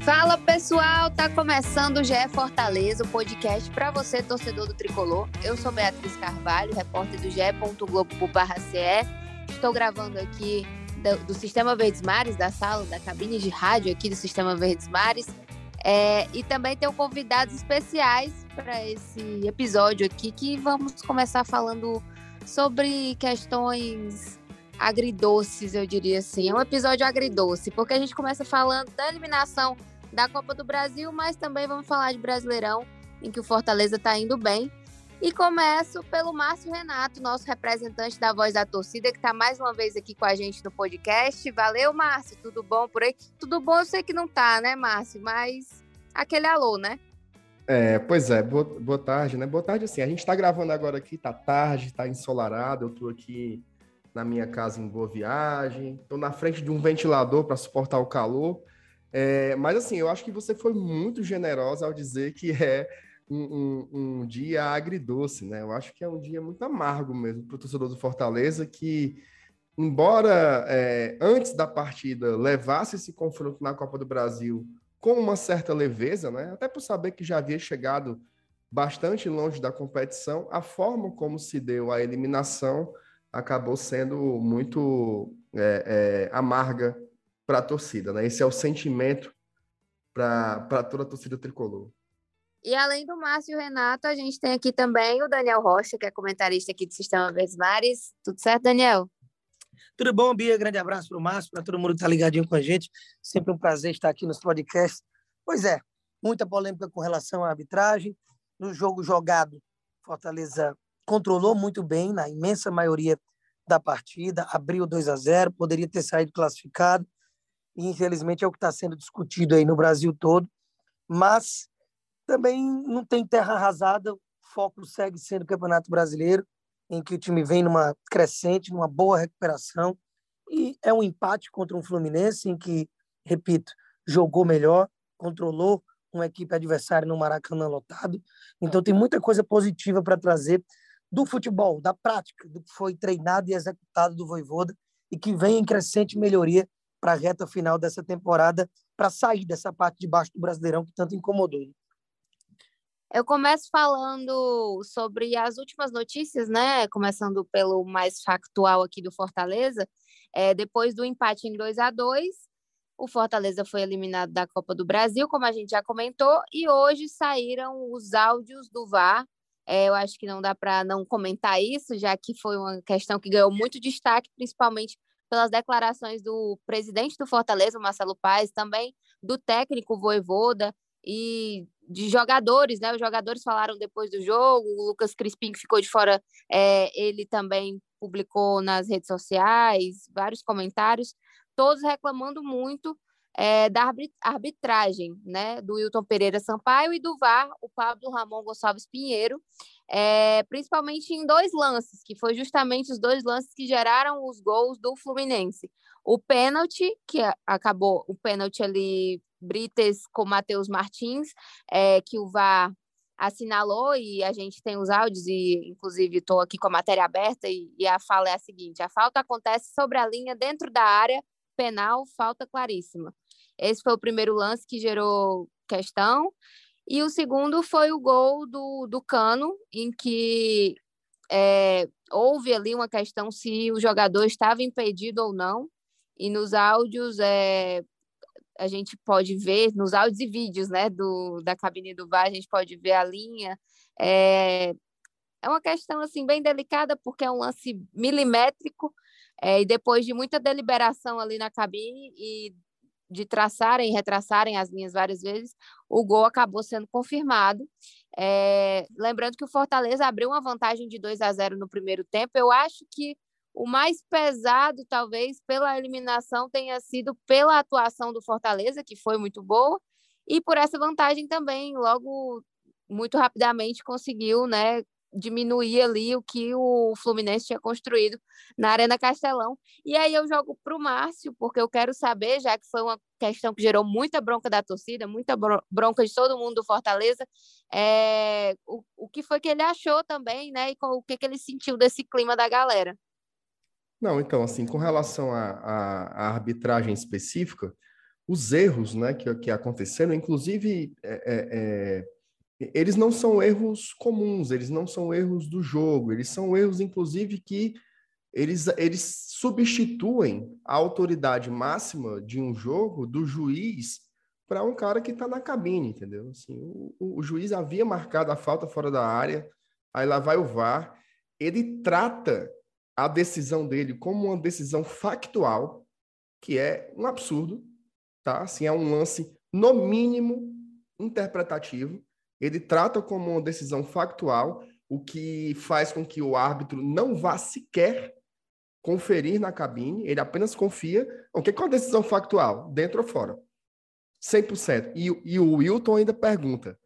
Fala pessoal, tá começando o GE Fortaleza, o podcast para você, torcedor do tricolor. Eu sou Beatriz Carvalho, repórter do ge.globo.ce. Estou gravando aqui do, do, Sistema Verdes Mares, da sala, da cabine de rádio aqui do Sistema Verdes Mares. É, e também tenho convidados especiais para esse episódio aqui, que vamos começar falando sobre questões agridoces, eu diria assim. É um episódio agridoce, porque a gente começa falando da eliminação da Copa do Brasil, mas também vamos falar de Brasileirão, em que o Fortaleza está indo bem. E começo pelo Márcio Renato, nosso representante da Voz da Torcida, que está mais uma vez aqui com a gente no podcast. Valeu, Márcio, tudo bom por aí? Tudo bom, eu sei que não tá, né, Márcio? Mas aquele alô, né? É, pois é, boa, boa tarde, né? Boa tarde, assim, a gente está gravando agora aqui, tá tarde, tá ensolarado, eu tô aqui na minha casa em Boa Viagem, tô na frente de um ventilador para suportar o calor, é, mas assim, eu acho que você foi muito generosa ao dizer que é um, um, um, dia agridoce, né? Eu acho que é um dia muito amargo mesmo para o torcedor do Fortaleza, que, embora é, antes da partida levasse esse confronto na Copa do Brasil com uma certa leveza, né? Até por saber que já havia chegado bastante longe da competição, a forma como se deu a eliminação acabou sendo muito é, é, amarga para a torcida, né? Esse é o sentimento para toda a torcida tricolor. E além do Márcio e o Renato, a gente tem aqui também o Daniel Rocha, que é comentarista aqui do Sistema Verdes Mares. Tudo certo, Daniel? Tudo bom, Bia? Grande abraço para o Márcio, para todo mundo que está ligadinho com a gente. Sempre um prazer estar aqui nos podcasts. Pois é, muita polêmica com relação à arbitragem. No jogo jogado, Fortaleza controlou muito bem, na imensa maioria da partida, abriu 2 a 0 poderia ter saído classificado, e infelizmente é o que está sendo discutido aí no Brasil todo, mas também não tem terra arrasada, o foco segue sendo o Campeonato Brasileiro, em que o time vem numa crescente, numa boa recuperação, e é um empate contra um Fluminense em que, repito, jogou melhor, controlou uma equipe adversária no Maracanã lotado. Então tem muita coisa positiva para trazer do futebol, da prática, do que foi treinado e executado do Voivoda e que vem em crescente melhoria para a reta final dessa temporada, para sair dessa parte de baixo do Brasileirão que tanto incomodou. Eu começo falando sobre as últimas notícias, né? Começando pelo mais factual aqui do Fortaleza. É, depois do empate em 2 a 2 o Fortaleza foi eliminado da Copa do Brasil, como a gente já comentou, e hoje saíram os áudios do VAR. É, eu acho que não dá para não comentar isso, já que foi uma questão que ganhou muito destaque, principalmente pelas declarações do presidente do Fortaleza, Marcelo Paes, também do técnico Voivoda e de jogadores, né? Os jogadores falaram depois do jogo, o Lucas Crispim, que ficou de fora, é, ele também publicou nas redes sociais vários comentários, todos reclamando muito é, da arbitragem, né, do Wilton Pereira Sampaio e do VAR, o Pablo Ramon Gonçalves Pinheiro, é, principalmente em dois lances, que foi justamente os dois lances que geraram os gols do Fluminense. O pênalti, que acabou, o pênalti ali, Brites com Matheus Martins, é, que o VAR assinalou e a gente tem os áudios e inclusive estou aqui com a matéria aberta e, e, a fala é a seguinte: a falta acontece sobre a linha dentro da área penal, falta claríssima. Esse foi o primeiro lance que gerou questão. E o segundo foi o gol do, do Cano, em que é, houve ali uma questão se o jogador estava impedido ou não. E nos áudios é, a gente pode ver, nos áudios e vídeos né, do, da cabine do VAR, a gente pode ver a linha. É, é uma questão assim bem delicada, porque é um lance milimétrico, é, e depois de muita deliberação ali na cabine e de traçarem e retraçarem as linhas várias vezes, o gol acabou sendo confirmado. É, lembrando que o Fortaleza abriu uma vantagem de 2 a 0 no primeiro tempo. Eu acho que o mais pesado, talvez, pela eliminação tenha sido pela atuação do Fortaleza, que foi muito boa, e por essa vantagem também, logo muito rapidamente conseguiu né, diminuir ali o que o Fluminense tinha construído na Arena Castelão. E aí eu jogo para o Márcio, porque eu quero saber, já que foi uma questão que gerou muita bronca da torcida, muita bronca de todo mundo do Fortaleza, é, o, o que foi que ele achou também, né? E o que, que ele sentiu desse clima da galera. Não, então, assim, com relação à arbitragem específica, os erros né, que, que aconteceram, inclusive, é, é, é, eles não são erros comuns, eles não são erros do jogo, eles são erros, inclusive, que eles, eles substituem a autoridade máxima de um jogo do juiz para um cara que está na cabine, entendeu? Assim, o, o, juiz havia marcado a falta fora da área, aí lá vai o VAR, ele trata a decisão dele como uma decisão factual, que é um absurdo, tá? Assim, é um lance, no mínimo, interpretativo. Ele trata como uma decisão factual, o que faz com que o árbitro não vá sequer conferir na cabine, ele apenas confia. O que é uma decisão factual? Dentro ou fora? 100%. E, e o Wilton ainda pergunta: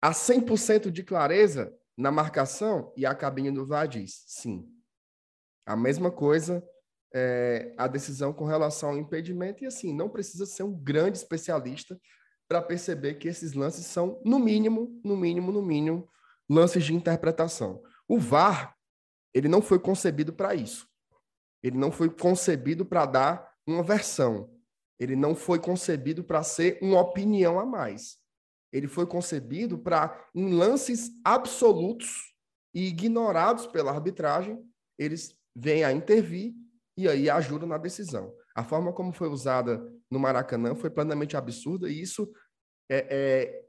há 100% de clareza na marcação? E a cabine do VAR diz: sim. A mesma coisa é, a decisão com relação ao impedimento, e assim, não precisa ser um grande especialista para perceber que esses lances são, no mínimo, no mínimo, no mínimo, lances de interpretação. O VAR, ele não foi concebido para isso. Ele não foi concebido para dar uma versão. Ele não foi concebido para ser uma opinião a mais. Ele foi concebido para, em lances absolutos e ignorados pela arbitragem, eles vêm a intervir e aí ajudam na decisão. A forma como foi usada no Maracanã foi plenamente absurda e isso é, é,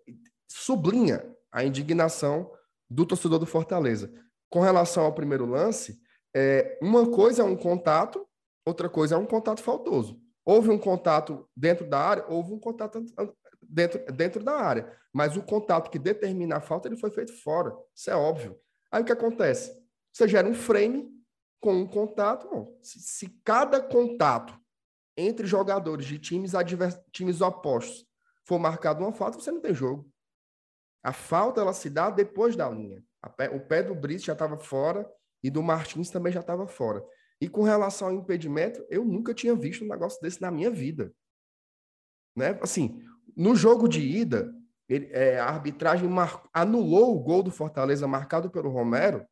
sublinha a indignação do torcedor do Fortaleza. Com relação ao primeiro lance, é, uma coisa é um contato, outra coisa é um contato faltoso. Houve um contato dentro da área, houve um contato dentro, dentro da área. Mas o contato que determina a falta, ele foi feito fora. Isso é óbvio. Aí o que acontece? Você gera um frame com um contato. Bom, se, se cada contato entre jogadores de times, advers, times opostos for marcado uma falta, você não tem jogo. A falta ela se dá depois da linha. Pé, o pé do Brice já estava fora e do Martins também já estava fora. E com relação ao impedimento, eu nunca tinha visto um negócio desse na minha vida. Né? Assim, no jogo de ida, ele, é, a arbitragem mar... anulou o gol do Fortaleza marcado pelo Romero,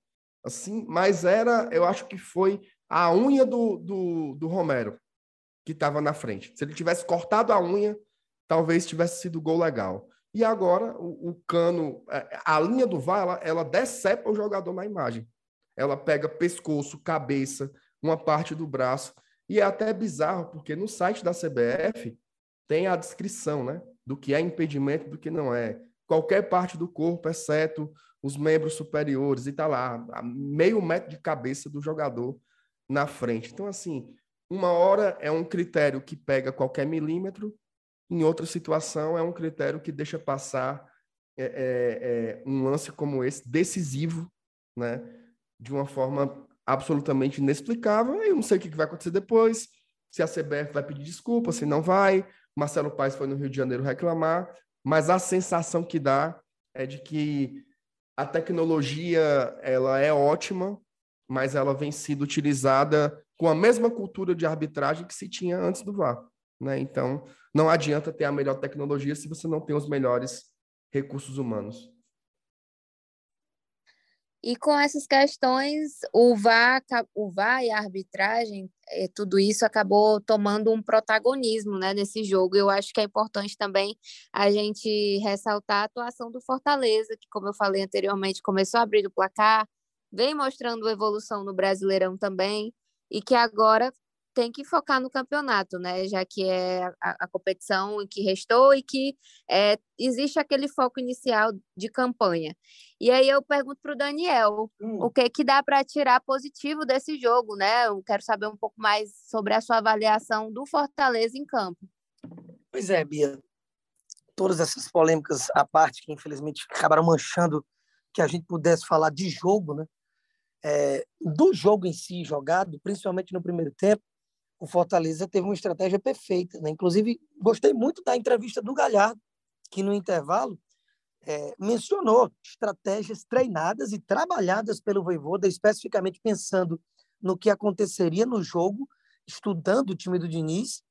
assim, mas era, eu acho que foi a unha do, do, do Romero que estava na frente. Se ele tivesse cortado a unha, talvez tivesse sido gol legal. E agora o, o cano, é, a linha do VAR, ela, ela decepa o jogador na imagem ela pega pescoço, cabeça, uma parte do braço. E é até bizarro, porque no site da CBF tem a descrição, né? Do que é impedimento do que não é. Qualquer parte do corpo, exceto os membros superiores, e tá lá, meio metro de cabeça do jogador na frente. Então, assim, uma hora é um critério que pega qualquer milímetro, em outra situação é um critério que deixa passar é, é, é, um lance como esse, decisivo, né? de uma forma absolutamente inexplicável. Eu não sei o que vai acontecer depois, se a CBF vai pedir desculpa, se não vai. Marcelo Paes foi no Rio de Janeiro reclamar, mas a sensação que dá é de que a tecnologia ela é ótima, mas ela vem sendo utilizada com a mesma cultura de arbitragem que se tinha antes do VAR. Né? Então, não adianta ter a melhor tecnologia se você não tem os melhores recursos humanos. E com essas questões, o VAR, o VAR e a arbitragem, é, tudo isso acabou tomando um protagonismo né, nesse jogo. Eu acho que é importante também a gente ressaltar a atuação do Fortaleza, que, como eu falei anteriormente, começou a abrir o placar, vem mostrando evolução no Brasileirão também, e que agora tem que focar no campeonato, né? Já que é a, a competição que restou e que é, existe aquele foco inicial de campanha. E aí eu pergunto para o Daniel, hum. o que que dá para tirar positivo desse jogo, né? Eu quero saber um pouco mais sobre a sua avaliação do Fortaleza em campo. Pois é, Bia. Todas essas polêmicas à parte que infelizmente acabaram manchando que a gente pudesse falar de jogo, né? É, do jogo em si jogado, principalmente no primeiro tempo, o Fortaleza teve uma estratégia perfeita. Né? Inclusive, gostei muito da entrevista do Galhardo, que no intervalo é, mencionou estratégias treinadas e trabalhadas pelo Voivoda, especificamente pensando no que aconteceria no jogo, estudando o time do Diniz,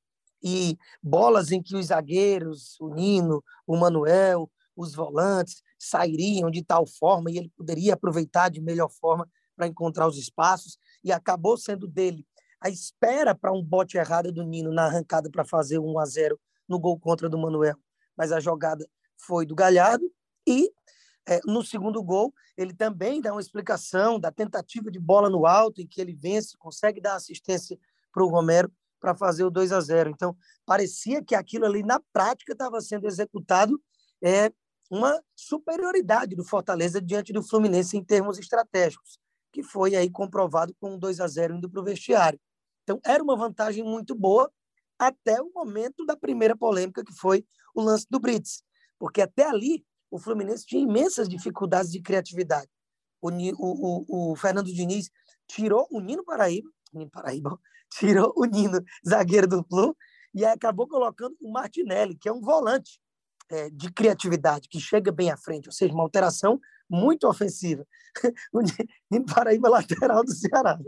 e bolas em que os zagueiros, o Nino, o Manuel, os volantes sairiam de tal forma e ele poderia aproveitar de melhor forma para encontrar os espaços, e acabou sendo dele. A espera para um bote errado do Nino na arrancada para fazer 1 a 0 no gol contra do Manuel, mas a jogada foi do Galhardo e é, no segundo gol ele também dá uma explicação da tentativa de bola no alto em que ele vence, consegue dar assistência para o Romero para fazer o 2 a 0. Então parecia que aquilo ali na prática estava sendo executado é uma superioridade do Fortaleza diante do Fluminense em termos estratégicos, que foi aí comprovado com um 2 a 0 indo para o vestiário. Então era uma vantagem muito boa até o momento da primeira polêmica, que foi o lance do Brits. Porque até ali, o Fluminense tinha imensas dificuldades de criatividade. O, o, o, o Fernando Diniz tirou o Nino Paraíba, Nino Paraíba, tirou o Nino, zagueiro do Flu, e acabou colocando o Martinelli, que é um volante é, de criatividade, que chega bem à frente, ou seja, uma alteração muito ofensiva. o Nino Paraíba, lateral do Ceará.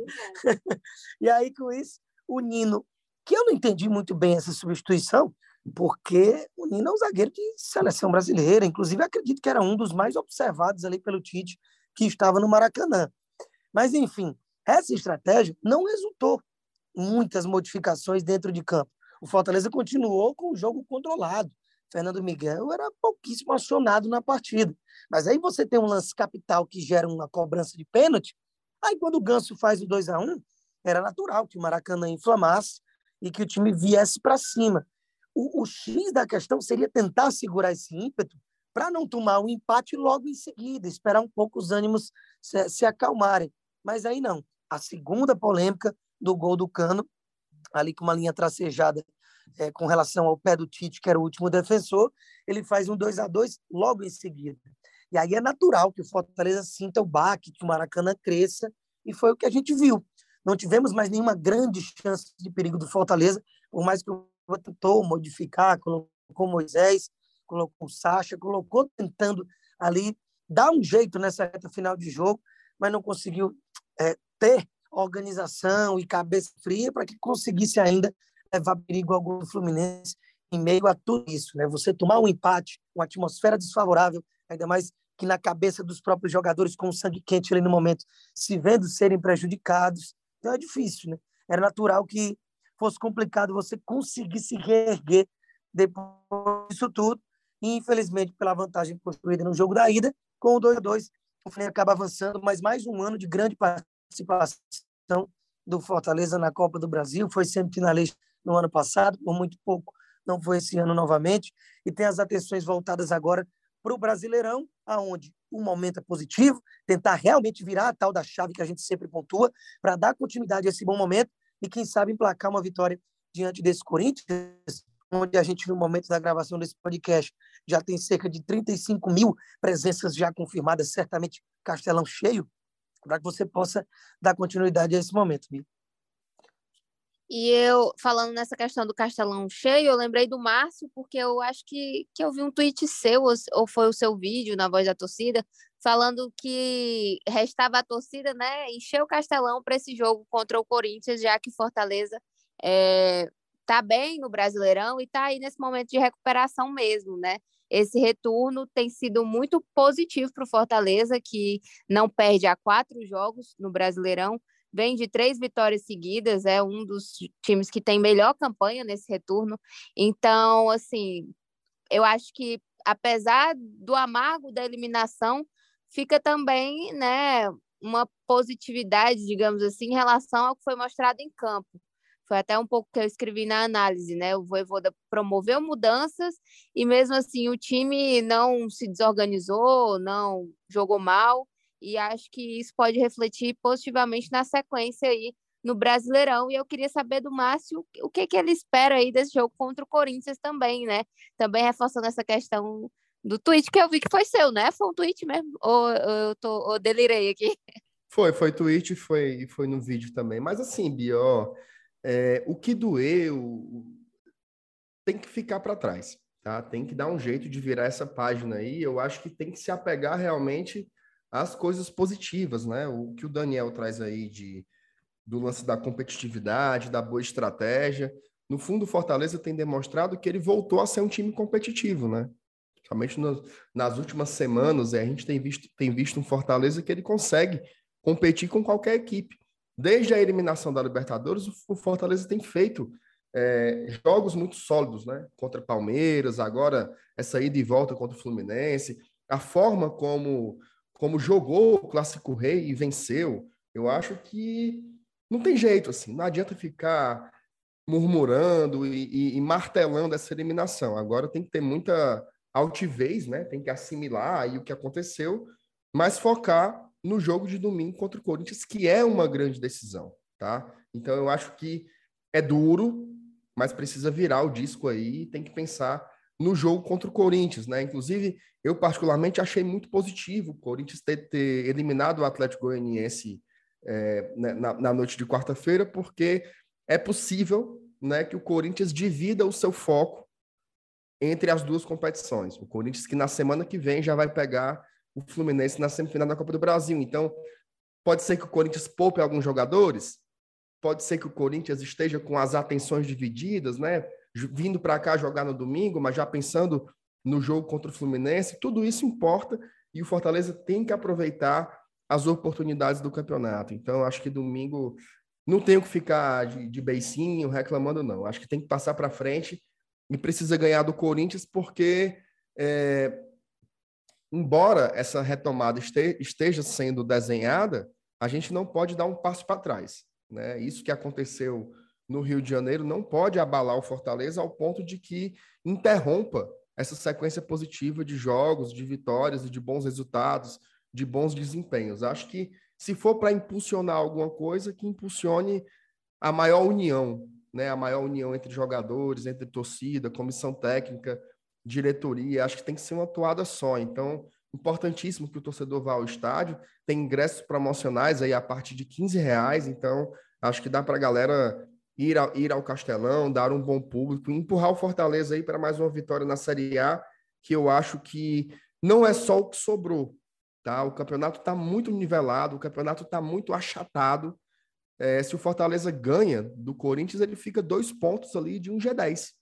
e aí, com isso, o Nino que eu não entendi muito bem essa substituição, porque o Nino é um zagueiro de seleção brasileira, inclusive acredito que era um dos mais observados ali pelo Tite, que estava no Maracanã. Mas, enfim, essa estratégia não resultou muitas modificações dentro de campo. O Fortaleza continuou com o jogo controlado. Fernando Miguel era pouquíssimo acionado na partida. Mas aí você tem um lance capital que gera uma cobrança de pênalti. Aí quando o Ganso faz o 2 a 1 era natural que o Maracanã inflamasse e que o time viesse para cima. O, o, X da questão seria tentar segurar esse ímpeto para não tomar o um empate logo em seguida, esperar um pouco os ânimos se, se acalmarem. Mas aí não. A segunda polêmica do gol do Cano, ali com uma linha tracejada é, com relação ao pé do Tite, que era o último defensor, ele faz um 2 a 2 logo em seguida. E aí é natural que o Fortaleza sinta o baque, que o Maracanã cresça, e foi o que a gente viu. Não tivemos mais nenhuma grande chance de perigo do Fortaleza, por mais que o tentou modificar, colocou Moisés, colocou Sacha, colocou tentando ali dar um jeito nessa reta final de jogo, mas não conseguiu é, ter organização e cabeça fria para que conseguisse ainda levar perigo ao gol Fluminense em meio a tudo isso. Né? Você tomar um empate, uma atmosfera desfavorável, ainda mais que na cabeça dos próprios jogadores com o sangue quente ali no momento, se vendo serem prejudicados, então é difícil, né? Era natural que fosse complicado você conseguir se reerguer depois disso tudo. E, infelizmente, pela vantagem construída no jogo da ida, com o 2 a 2 o Flamengo acaba avançando, mas mais um ano de grande participação do Fortaleza na Copa do Brasil. Foi semifinalista no ano passado, por muito pouco não foi esse ano novamente, e tem as atenções voltadas agora para o Brasileirão, aonde o momento é positivo, tentar realmente virar a tal da chave que a gente sempre pontua, para dar continuidade a esse bom momento e, quem sabe, emplacar uma vitória diante desse Corinthians, onde a gente, no momento da gravação desse podcast, já tem cerca de 35 mil presenças já confirmadas, certamente Castelão cheio, para que você possa dar continuidade a esse momento, Bia. E eu, falando nessa questão do Castelão cheio, eu lembrei do Márcio, porque eu acho que, que eu vi um tweet seu, ou foi o seu vídeo na voz da torcida, falando que restava a torcida, né, encher o Castelão para esse jogo contra o Corinthians, já que Fortaleza é, tá bem no Brasileirão e tá aí nesse momento de recuperação mesmo, né? Esse retorno tem sido muito positivo para o Fortaleza, que não perde há quatro jogos no Brasileirão, vem de três vitórias seguidas, é um dos times que tem melhor campanha nesse retorno. Então, assim, eu acho que apesar do amargo da eliminação, fica também, né, uma positividade, digamos assim, em relação ao que foi mostrado em campo. Foi até um pouco que eu escrevi na análise, né? O Voivoda promoveu mudanças e mesmo assim o time não se desorganizou, não jogou mal e acho que isso pode refletir positivamente na sequência aí no Brasileirão. E eu queria saber do Márcio o que, que ele espera aí desse jogo contra o Corinthians também, né? Também reforçando essa questão do tweet que eu vi que foi seu, né? Foi um tweet mesmo? Ou eu tô, ou delirei aqui? Foi, foi tweet foi, foi no vídeo também. Mas assim, Bia, ó, é, o que doeu tem que ficar para trás, tá? Tem que dar um jeito de virar essa página aí. Eu acho que tem que se apegar realmente as coisas positivas, né? O que o Daniel traz aí de do lance da competitividade, da boa estratégia. No fundo, o Fortaleza tem demonstrado que ele voltou a ser um time competitivo, né? Somente nas últimas semanas, a gente tem visto, tem visto um Fortaleza que ele consegue competir com qualquer equipe. Desde a eliminação da Libertadores, o Fortaleza tem feito é, jogos muito sólidos, né? Contra Palmeiras, agora essa ida e volta contra o Fluminense, a forma como, como jogou o Clássico Rei e venceu, eu acho que não tem jeito, assim, não adianta ficar murmurando e, e, e martelando essa eliminação. Agora tem que ter muita altivez, né? Tem que assimilar aí o que aconteceu, mas focar no jogo de domingo contra o Corinthians, que é uma grande decisão, tá? Então eu acho que é duro, mas precisa virar o disco aí, tem que pensar no jogo contra o Corinthians, né? Inclusive, eu particularmente achei muito positivo o Corinthians ter, ter eliminado o Atlético Goianiense é, né, na, na, noite de quarta-feira, porque é possível né, que o Corinthians divida o seu foco entre as duas competições. O Corinthians que na semana que vem já vai pegar o Fluminense na semifinal da Copa do Brasil. Então, pode ser que o Corinthians poupe alguns jogadores, pode ser que o Corinthians esteja com as atenções divididas, né? Vindo para cá jogar no domingo, mas já pensando no jogo contra o Fluminense, tudo isso importa e o Fortaleza tem que aproveitar as oportunidades do campeonato. Então, acho que domingo não tenho que ficar de, de beicinho reclamando, não. Acho que tem que passar para frente e precisa ganhar do Corinthians, porque, é, embora essa retomada esteja sendo desenhada, a gente não pode dar um passo para trás. Né? Isso que aconteceu no Rio de Janeiro não pode abalar o Fortaleza ao ponto de que interrompa essa sequência positiva de jogos, de vitórias e de bons resultados, de bons desempenhos. Acho que se for para impulsionar alguma coisa, que impulsione a maior união, né? A maior união entre jogadores, entre torcida, comissão técnica, diretoria. Acho que tem que ser uma toada só. Então, importantíssimo que o torcedor vá ao estádio. Tem ingressos promocionais aí a partir de 15 reais. Então, acho que dá para a galera ir, ao, ir ao Castelão, dar um bom público, empurrar o Fortaleza aí para mais uma vitória na Série A, que eu acho que não é só o que sobrou. Tá? O campeonato está muito nivelado, o campeonato está muito achatado. É, se o Fortaleza ganha do Corinthians, ele fica dois pontos ali de um G10.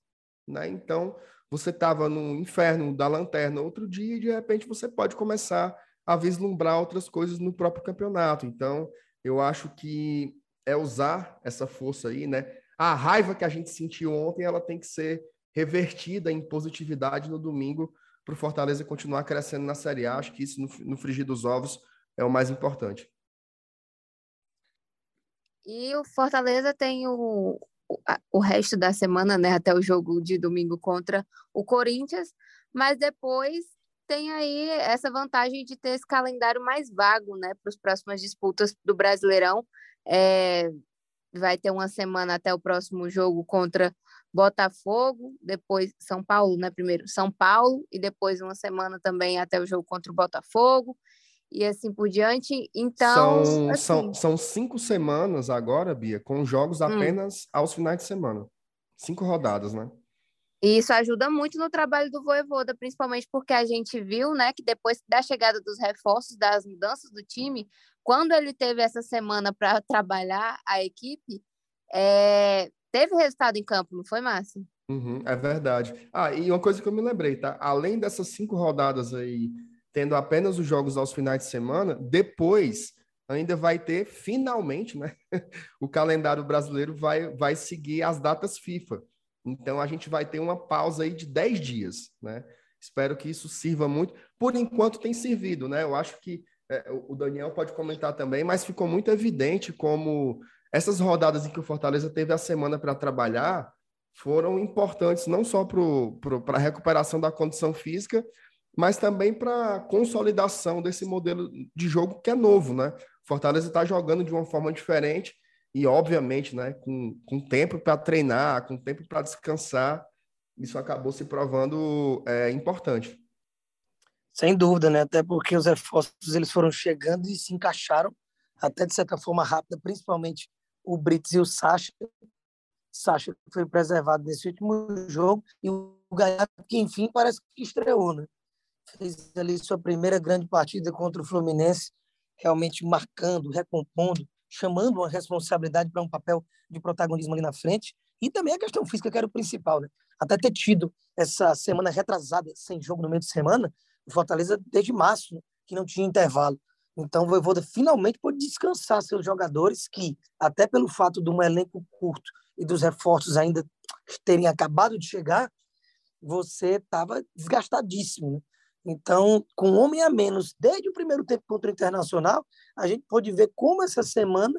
Né? Então, você estava no inferno da lanterna outro dia e de repente você pode começar a vislumbrar outras coisas no próprio campeonato. Então, eu acho que é usar essa força aí, né? A raiva que a gente sentiu ontem, ela tem que ser revertida em positividade no domingo para o Fortaleza continuar crescendo na Série A. Acho que isso, no, frigir dos ovos, é o mais importante. E o Fortaleza tem o, o resto da semana, né, até o jogo de domingo contra o Corinthians, mas depois tem aí essa vantagem de ter esse calendário mais vago, né, para as próximas disputas do Brasileirão. É, vai ter uma semana até o próximo jogo contra Botafogo, depois São Paulo, né, primeiro São Paulo e depois uma semana também até o jogo contra o Botafogo e assim por diante. Então. São, assim... são, são cinco semanas agora, Bia, com jogos hum. apenas hum. aos finais de semana. Cinco rodadas, né? E isso ajuda muito no trabalho do Voivoda, principalmente porque a gente viu, né, que depois da chegada dos reforços, das mudanças do time, quando ele teve essa semana para trabalhar a equipe, é... teve resultado em campo, não foi, Márcio? Uhum, é verdade. Ah, e uma coisa que eu me lembrei, tá? Além dessas cinco rodadas aí tendo apenas os jogos aos finais de semana, depois ainda vai ter, finalmente, né? o calendário brasileiro vai, vai seguir as datas FIFA. Então a gente vai ter uma pausa aí de 10 dias, né? Espero que isso sirva muito. Por enquanto tem servido, né? Eu acho que é, o Daniel pode comentar também, mas ficou muito evidente como essas rodadas em que o Fortaleza teve a semana para trabalhar foram importantes não só para a recuperação da condição física, mas também para consolidação desse modelo de jogo que é novo, né? Fortaleza está jogando de uma forma diferente e, obviamente, né, com, com tempo para treinar, com tempo para descansar, isso acabou se provando é, importante. Sem dúvida, né? Até porque os reforços eles foram chegando e se encaixaram até de certa forma rápida, principalmente o Brits e o Sacha. Sacha foi preservado nesse último jogo e o Gaiato, que enfim parece que estreou, né? fez ali sua primeira grande partida contra o Fluminense, realmente marcando, recompondo, chamando uma responsabilidade para um papel de protagonismo ali na frente. E também a questão física, que era o principal. Né? Até ter tido essa semana retrasada, sem jogo no meio de semana, o Fortaleza desde março, que não tinha intervalo. Então o Voivoda finalmente pôde descansar seus jogadores, que, até pelo fato de um elenco curto e dos reforços ainda terem acabado de chegar, você estava desgastadíssimo. Né? Então, com um homem a menos, desde o primeiro tempo contra o Internacional, a gente pode ver como essa semana,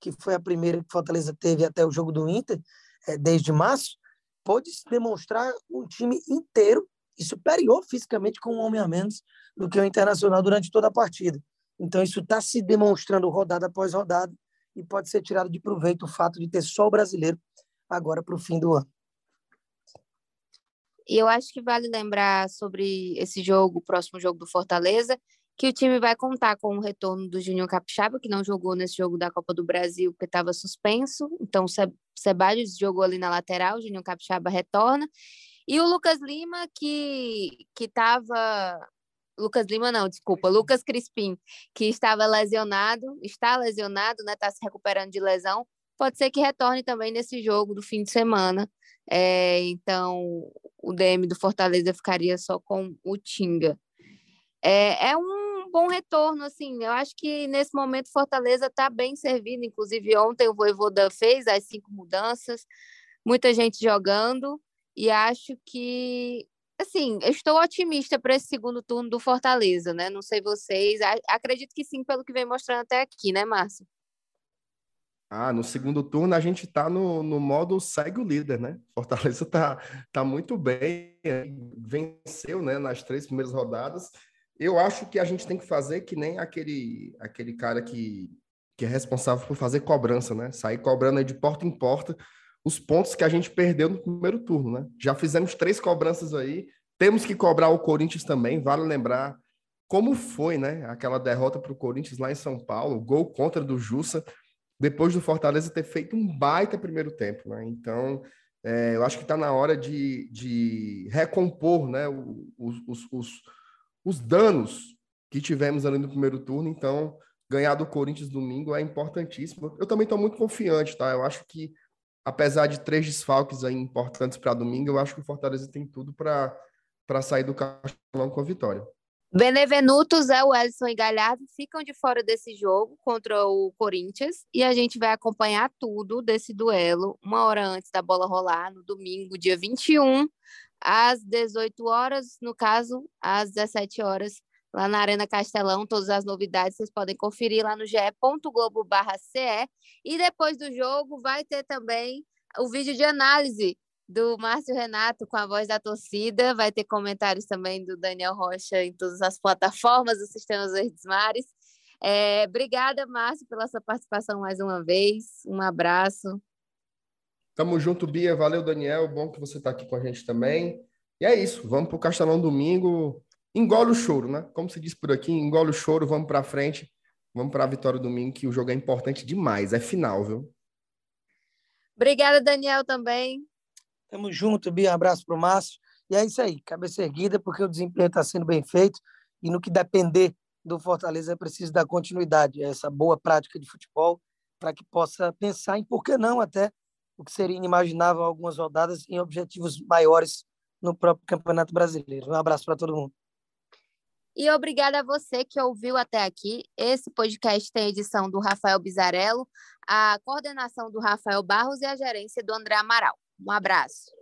que foi a primeira que Fortaleza teve até o jogo do Inter, é, desde março, pode demonstrar um time inteiro e superior fisicamente com um homem a menos do que o Internacional durante toda a partida. Então, isso está se demonstrando rodada após rodada e pode ser tirado de proveito o fato de ter só o brasileiro agora para o fim do ano. E eu acho que vale lembrar sobre esse jogo, o próximo jogo do Fortaleza, que o time vai contar com o retorno do Júnior Capixaba, que não jogou nesse jogo da Copa do Brasil porque estava suspenso. Então, o Sebadios jogou ali na lateral, o Júnior Capixaba retorna. E o Lucas Lima, que estava. Lucas Lima, não, desculpa, Lucas Crispim, que estava lesionado, está lesionado, né? Está se recuperando de lesão. Pode ser que retorne também nesse jogo do fim de semana. É, então, o DM do Fortaleza ficaria só com o Tinga. É, é um bom retorno, assim. Eu acho que nesse momento Fortaleza está bem servido. Inclusive, ontem o Voivoda fez as cinco mudanças, muita gente jogando, e acho que assim, eu estou otimista para esse segundo turno do Fortaleza, né? Não sei vocês, acredito que sim, pelo que vem mostrando até aqui, né, Márcio? Ah, no segundo turno a gente está no, no modo segue o líder, né? Fortaleza está tá muito bem, venceu né, nas três primeiras rodadas. Eu acho que a gente tem que fazer que nem aquele, aquele cara que, que é responsável por fazer cobrança, né? Sair cobrando de porta em porta os pontos que a gente perdeu no primeiro turno, né? Já fizemos três cobranças aí, temos que cobrar o Corinthians também, vale lembrar como foi, né? Aquela derrota para o Corinthians lá em São Paulo, gol contra do Jussa depois do Fortaleza ter feito um baita primeiro tempo, né? Então, é, eu acho que está na hora de, de recompor, né, os, os, os, os, danos que tivemos ali no primeiro turno. Então, ganhar do Corinthians domingo é importantíssimo. Eu também estou muito confiante, tá? Eu acho que, apesar de três desfalques aí importantes para domingo, eu acho que o Fortaleza tem tudo para sair do Castelão com a vitória. Benevenutos, é o Ellison e Galhardo ficam de fora desse jogo contra o Corinthians e a gente vai acompanhar tudo desse duelo uma hora antes da bola rolar, no domingo, dia 21, às 18 horas, no caso, às 17 horas, lá na Arena Castelão. Todas as novidades vocês podem conferir lá no ge.globo.ce e depois do jogo vai ter também o vídeo de análise do Márcio Renato com a voz da torcida. Vai ter comentários também do Daniel Rocha em todas as plataformas do Sistema Verdes Mares. É, obrigada, Márcio, pela sua participação mais uma vez. Um abraço. Tamo junto, Bia. Valeu, Daniel. Bom que você está aqui com a gente também. E é isso. Vamos para o Castelão domingo. Engole o choro, né? Como se diz por aqui, engole o choro, vamos para frente. Vamos para a vitória domingo, que o jogo é importante demais. É final, viu? Obrigada, Daniel, também. Tamo junto, Bia. Um abraço para o Márcio. E é isso aí, cabeça erguida, porque o desempenho está sendo bem feito e no que depender do Fortaleza é preciso dar continuidade a essa boa prática de futebol para que possa pensar em, por que não, até o que seria inimaginável algumas rodadas em objetivos maiores no próprio Campeonato Brasileiro. Um abraço para todo mundo. E obrigada a você que ouviu até aqui. Esse podcast tem edição do Rafael Bizarello, a coordenação do Rafael Barros e a gerência do André Amaral. Um abraço.